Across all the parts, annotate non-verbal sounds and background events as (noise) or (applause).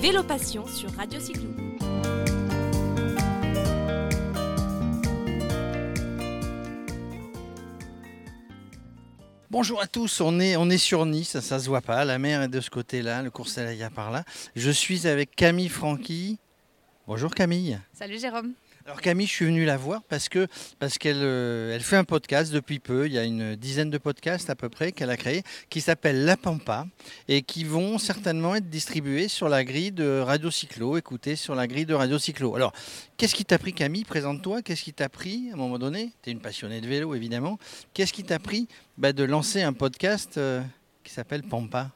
Vélo Passion sur Radio Cyclo. Bonjour à tous, on est, on est sur Nice, ça, ça se voit pas, la mer est de ce côté-là, le cours Salaya par là. Je suis avec Camille Franqui. Bonjour Camille. Salut Jérôme. Alors Camille, je suis venu la voir parce que parce qu'elle euh, fait un podcast depuis peu. Il y a une dizaine de podcasts à peu près qu'elle a créé qui s'appelle La Pampa et qui vont certainement être distribués sur la grille de Radio Cyclo, écoutés sur la grille de Radio Cyclo. Alors, qu'est-ce qui t'a pris Camille? Présente-toi. Qu'est-ce qui t'a pris à un moment donné? Tu es une passionnée de vélo évidemment. Qu'est-ce qui t'a pris bah, de lancer un podcast euh, qui s'appelle Pampa?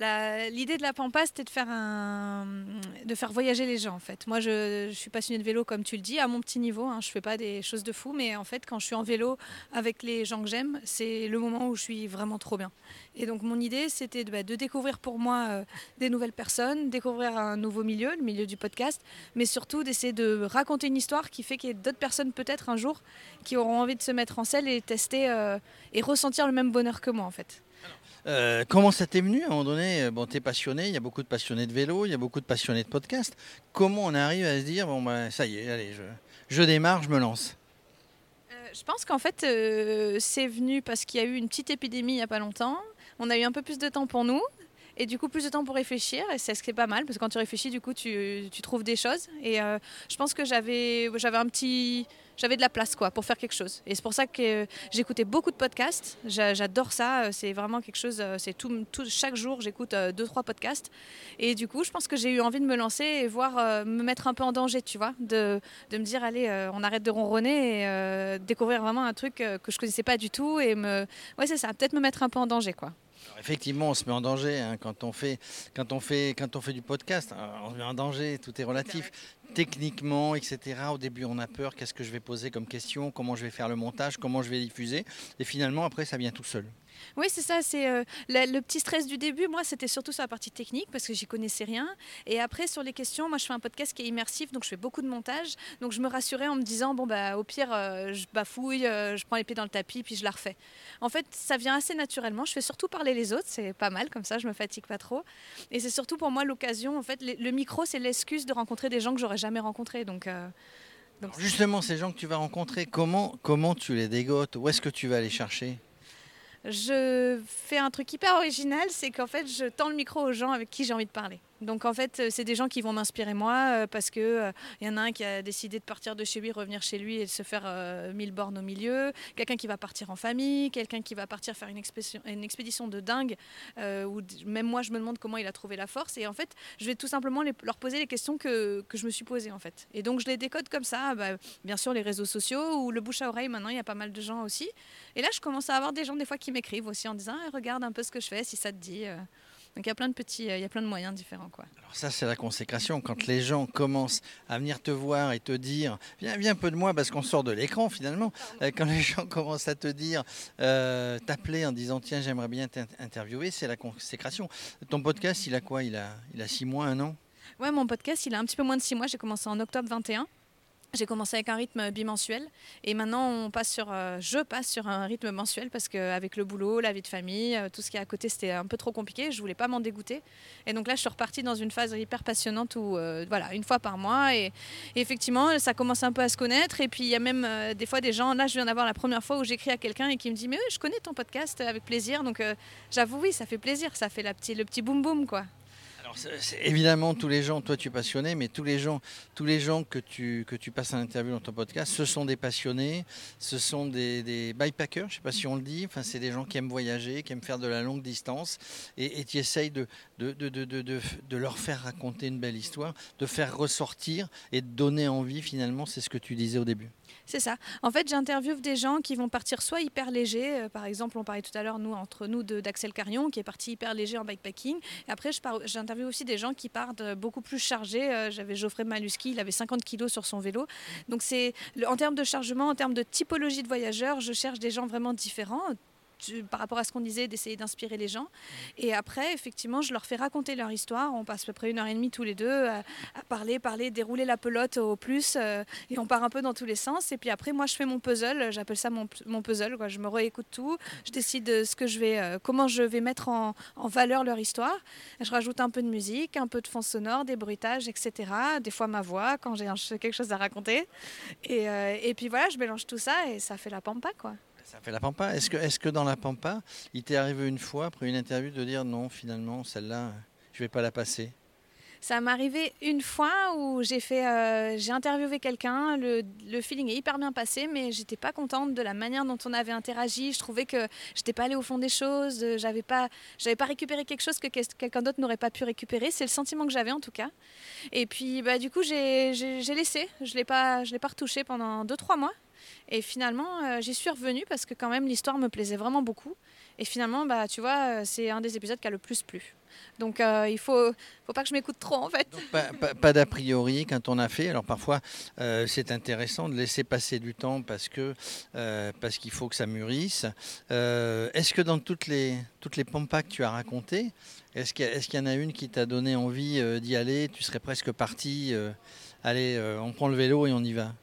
L'idée de la Pampa, c'était de faire, de faire voyager les gens en fait. Moi, je, suis passionnée de vélo comme tu le dis, à mon petit niveau. Hein, je fais pas des choses de fou, mais en fait, quand je suis en vélo avec les gens que j'aime, c'est le moment où je suis vraiment trop bien. Et donc, mon idée, c'était de, bah, découvrir pour moi euh, des nouvelles personnes, découvrir un nouveau milieu, le milieu du podcast, mais surtout d'essayer de raconter une histoire qui fait qu'il y ait d'autres personnes peut-être un jour qui auront envie de se mettre en selle et tester euh, et ressentir le même bonheur que moi en fait. Euh, comment ça t'est venu à un moment donné euh, Bon, t'es passionné, il y a beaucoup de passionnés de vélo, il y a beaucoup de passionnés de podcast. Comment on arrive à se dire, bon, ben, ça y est, allez, je, je démarre, je me lance? Euh, Je pense qu'en fait, c'est venu parce qu'il y a eu une petite épidémie il n'y a pas longtemps. On a eu un peu plus de temps pour nous. Et du coup, plus de temps pour réfléchir. Et c'est ce qui est pas mal, parce que quand tu réfléchis, du coup, tu, tu trouves des choses. Et je pense que j'avais un petit. J'avais de la place quoi, pour faire quelque chose. Et c'est pour ça que j'écoutais beaucoup de podcasts. J'a- J'adore ça. Euh, C'est vraiment quelque chose. euh, C'est tout, chaque jour, j'écoute euh, deux, trois podcasts. Et du coup, je pense que j'ai eu envie de me lancer et voir, me mettre un peu en danger, tu vois. De, de me dire, allez, on arrête de ronronner et découvrir vraiment un truc que je connaissais pas du tout. Et me. Ouais, c'est ça. Peut-être me mettre un peu en danger, quoi. Alors, Effectivement, on se met en danger hein, quand, on fait, quand, on fait, quand on fait du podcast. On se met en danger, tout est relatif. Techniquement, etc. Au début, on a peur. Qu'est-ce que je vais poser comme question Comment je vais faire le montage Comment je vais diffuser Et finalement, après, ça vient tout seul. Oui, c'est ça. C'est euh, le petit stress du début. Moi, c'était surtout sur la partie technique parce que j'y connaissais rien. Et après, sur les questions, moi, je fais un podcast qui est immersif, donc je fais beaucoup de montage. Donc, je me rassurais en me disant bon bah, au pire, euh, je bafouille, euh, je prends les pieds dans le tapis, puis je la refais. En fait, ça vient assez naturellement. Je fais surtout parler les autres. C'est pas mal comme ça. Je me fatigue pas trop. Et c'est surtout pour moi l'occasion. En fait, le, micro, c'est l'excuse de rencontrer des gens que j'aurais jamais rencontrés. Donc justement, ces gens que tu vas rencontrer, comment, comment tu les dégotes? Où est-ce que tu vas les chercher? Je fais un truc hyper original, c'est qu'en fait, je tends le micro aux gens avec qui j'ai envie de parler. Donc en fait, euh, c'est des gens qui vont m'inspirer moi euh, parce que euh, y en a un qui a décidé de partir de chez lui, revenir chez lui et de se faire 1000 bornes au milieu, quelqu'un qui va partir en famille, quelqu'un qui va partir faire une expédition, une expédition de dingue euh, où même moi je me demande comment il a trouvé la force et en fait, je vais tout simplement leur poser les questions que, que je me suis posées en fait. Et donc je les décode comme ça, bah, bien sûr les réseaux sociaux ou le bouche à oreille maintenant, il y a pas mal de gens aussi. Et là, je commence à avoir des gens des fois qui m'écrivent aussi en disant Ah, regarde un peu ce que je fais, si ça te dit. Donc il y a plein de petits, euh, il y a plein de moyens différents quoi. Alors ça, c'est la consécration. Quand les gens commencent à venir te voir et te dire, viens, viens un peu de moi parce qu'on sort de l'écran finalement. Euh, Quand les gens (laughs) commencent à te dire, euh, t'appeler en disant, tiens, j'aimerais bien t'interviewer, c'est la consécration. Ton podcast, il a quoi? Il a, il a six mois, un an? Ouais, mon podcast, il a un petit peu moins de six mois. J'ai commencé en octobre 21. J'ai commencé avec un rythme bimensuel et maintenant on passe sur, euh, je passe sur un rythme mensuel parce qu'avec le boulot, la vie de famille, euh, tout ce qui est à côté, c'était un peu trop compliqué. Je voulais pas m'en dégoûter et donc là je suis repartie dans une phase hyper passionnante où euh, voilà une fois par mois et, effectivement ça commence un peu à se connaître et puis il y a même des fois des gens. Là je viens d'avoir la première fois où j'écris à quelqu'un et qui me dit mais oui, je connais ton podcast avec plaisir donc j'avoue oui ça fait plaisir, ça fait la le petit boum boum quoi. Alors, évidemment, tous les gens, toi tu es passionné, mais tous les gens, tous les gens que, tu, que tu passes à l'interview dans ton podcast, ce sont des passionnés, ce sont des, des bikepackers, je ne sais pas si on le dit, enfin, c'est des gens qui aiment voyager, qui aiment faire de la longue distance, et, tu essayes de, de, de, de, de, leur faire raconter une belle histoire, de faire ressortir et de donner envie finalement, c'est ce que tu disais au début. C'est ça. En fait, j'interviewe des gens qui vont partir soit hyper légers. euh, par exemple, on parlait tout à l'heure, nous, entre nous, d'Axel Carion, qui est parti hyper léger en bikepacking. Et après, je aussi des gens qui partent euh, beaucoup plus chargés. Euh, J'avais Geoffrey Maluski, il avait 50 kilos sur son vélo. Donc, c'est en termes de chargement, en termes de typologie de voyageurs, je cherche des gens vraiment différents par rapport à ce qu'on disait, d'essayer d'inspirer les gens. Et après, effectivement, je leur fais raconter leur histoire. On passe à peu près une heure et demie tous les deux à, parler, parler, dérouler la pelote au plus. Euh, et on part un peu dans tous les sens. Et puis après, moi, je fais mon puzzle. J'appelle ça mon, puzzle. Quoi. Je me réécoute tout. Je décide ce que je vais, euh, comment je vais mettre en, valeur leur histoire. Je rajoute un peu de musique, un peu de fond sonore, des bruitages, etc. Des fois ma voix quand j'ai quelque chose à raconter. Et, euh, et puis voilà, je mélange tout ça et ça fait la pampa, quoi. Ça fait la pampa. Est-ce que, dans la pampa, il t'est arrivé une fois, après une interview, de dire non, finalement, celle-là, je vais pas la passer? Ça m'est arrivé une fois où j'ai fait, euh, j'ai interviewé quelqu'un, le, feeling est hyper bien passé, mais j'étais pas contente de la manière dont on avait interagi. Je trouvais que j'étais pas allée au fond des choses, j'avais pas, pas récupéré quelque chose que quelqu'un d'autre n'aurait pas pu récupérer. C'est le sentiment que j'avais en tout cas. Et puis, bah, du coup, j'ai laissé. Je l'ai pas, je l'ai pas retouché pendant 2-3 mois. Et finalement, euh, j'y suis revenue parce que quand même l'histoire me plaisait vraiment beaucoup. Et finalement, bah, tu vois, euh, c'est un des épisodes qui a le plus plu. Donc euh, il faut, faut pas que je m'écoute trop en fait. pas, d'a priori quand on a fait. Alors parfois c'est intéressant de laisser passer du temps parce que parce qu'il faut que ça mûrisse. est-ce que dans toutes les toutes les pampas que tu as racontées, est-ce qu'il y, y, en a une qui t'a donné envie d'y aller? Tu serais presque parti. allez, on prend le vélo et on y va.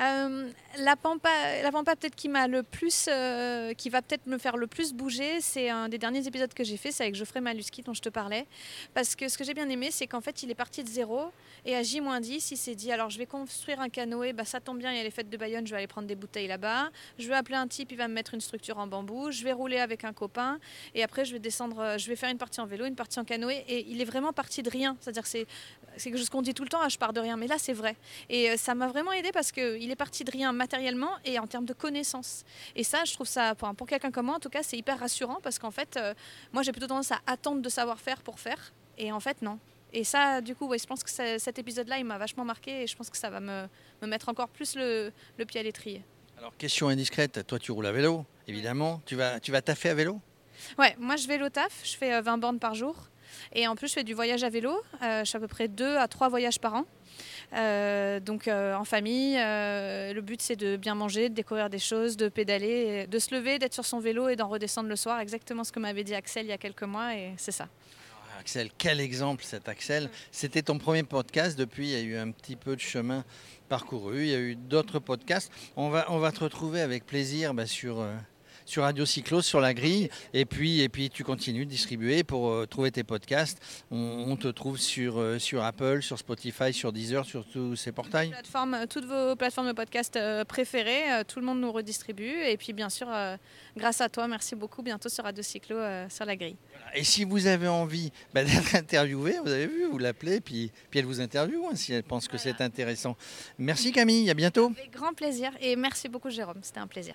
Euh, la pampa, la pampa peut-être qui m'a le plus, euh, qui va peut-être me faire le plus bouger, c'est un des derniers épisodes que j'ai fait, c'est avec Geoffrey Maluski dont je te parlais, parce que ce que j'ai bien aimé, c'est qu'en fait il est parti de zéro et à J-10, il s'est dit alors je vais construire un canoë, bah ça tombe bien, il y a les fêtes de Bayonne, je vais aller prendre des bouteilles là-bas, je vais appeler un type, il va me mettre une structure en bambou, je vais rouler avec un copain et après je vais descendre, euh, je vais faire une partie en vélo, une partie en canoë et il est vraiment parti de rien, c'est-à-dire c'est c'est quelque chose qu'on dit tout le temps, ah, je pars de rien, mais là c'est vrai. Et ça m'a vraiment aidé parce que il est parti de rien matériellement et en termes de connaissances. Et ça, je trouve ça, pour, pour quelqu'un comme moi en tout cas, c'est hyper rassurant parce qu'en fait, euh, moi j'ai plutôt tendance à attendre de savoir faire pour faire. Et en fait, non. Et ça, du coup, ouais, je pense que cet épisode-là, il m'a vachement marqué et je pense que ça va me, me mettre encore plus le, le pied à l'étrier. Alors, question indiscrète, toi tu roules à vélo, évidemment. Tu vas, tu vas taffer à vélo? Ouais, moi je vélo taf, je fais 20 euh, bornes par jour. Et en plus, je fais du voyage à vélo. Euh, je fais à peu près 2 à 3 voyages par an. Euh, donc euh, en famille, le but c'est de bien manger, de découvrir des choses, de pédaler, de se lever, d'être sur son vélo et d'en redescendre le soir. Exactement ce que m'avait dit Axel il y a quelques mois et c'est ça. Axel, quel exemple cet Axel. C'était ton premier podcast, depuis il y a eu un petit peu de chemin parcouru, il y a eu d'autres podcasts. On va, on va te retrouver avec plaisir bah, sur, sur Radio Cyclo, sur la grille. Et puis, et puis tu continues de distribuer pour euh, trouver tes podcasts. On, te trouve sur, euh, sur Apple, sur Spotify, sur Deezer, sur tous ces portails. Plateforme, toutes vos plateformes de podcast euh, préférées, tout le monde nous redistribue. Et puis bien sûr, grâce à toi, merci beaucoup. Bientôt sur Radio Cyclo, sur la grille. Et si vous avez envie bah, (laughs) d'être interviewé, vous avez vu, vous l'appelez, puis, puis elle vous interviewe hein, si elle pense que c'est intéressant. Merci Camille, à bientôt. Avec grand plaisir et merci beaucoup Jérôme, c'était un plaisir.